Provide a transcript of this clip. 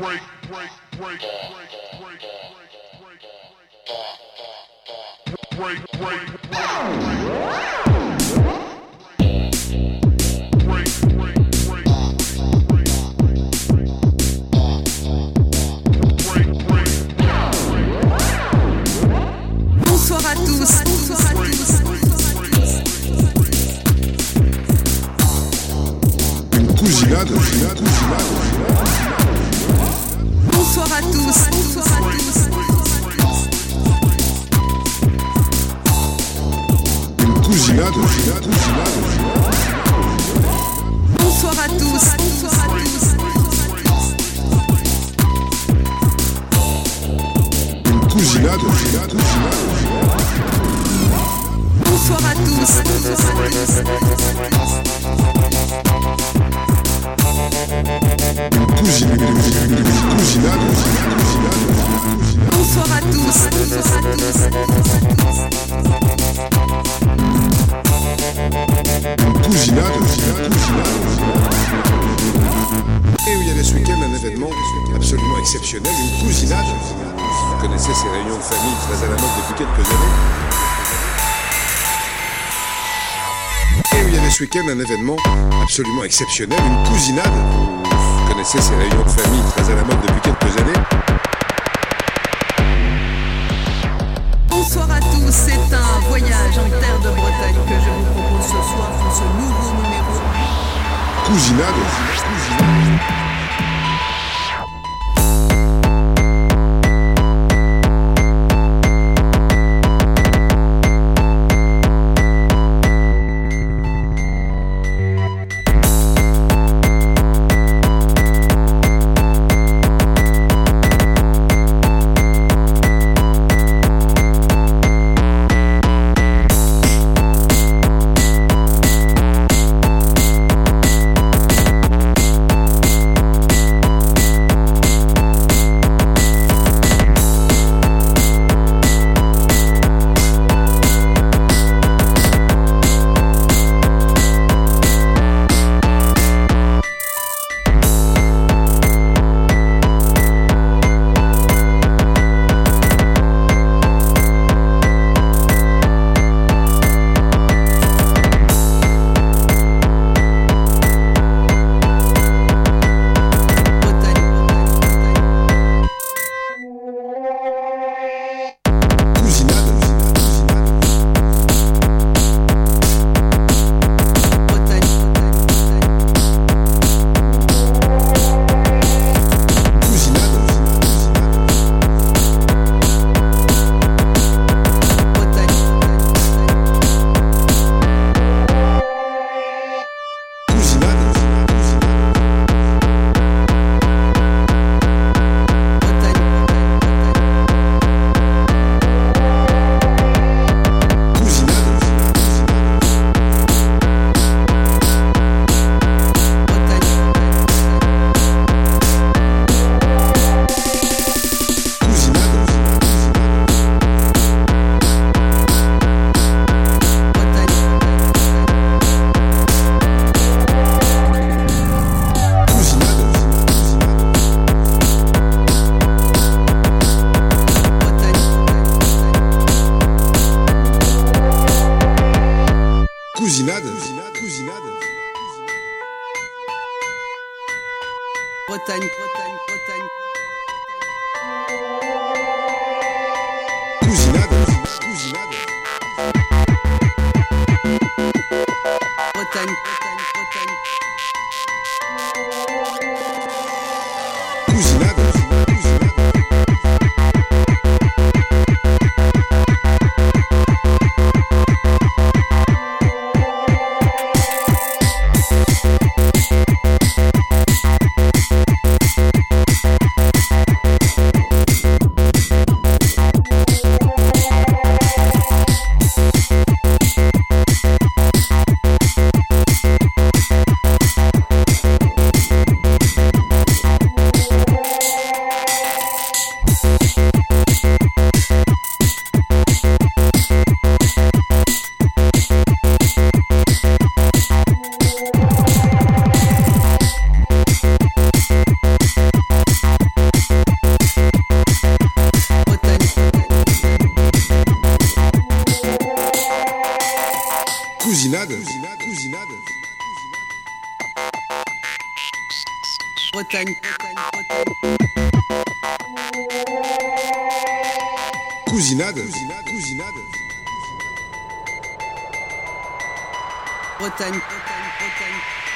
break, break, break, break, break, break, break, break, break, break, break, break. Bonsoir à tous. Bonsoir à tous. Une cousinade, une cousinade. Événement absolument exceptionnel, une cousinade. Vous connaissez ces réunions de famille très à la mode depuis quelques années. Et où il y avait ce week-end un événement absolument exceptionnel, une cousinade. Vous connaissez ces réunions de famille très à la mode depuis quelques années. Bonsoir à tous. C'est un voyage en terre de Bretagne que je vous propose ce soir pour ce nouveau numéro. Cousinade. Cousinade. Bretagne, Bretagne, Bretagne. Cousinade, cousinade, Bretagne, cousinade, cousinade, Bretagne, Bretagne, Bretagne.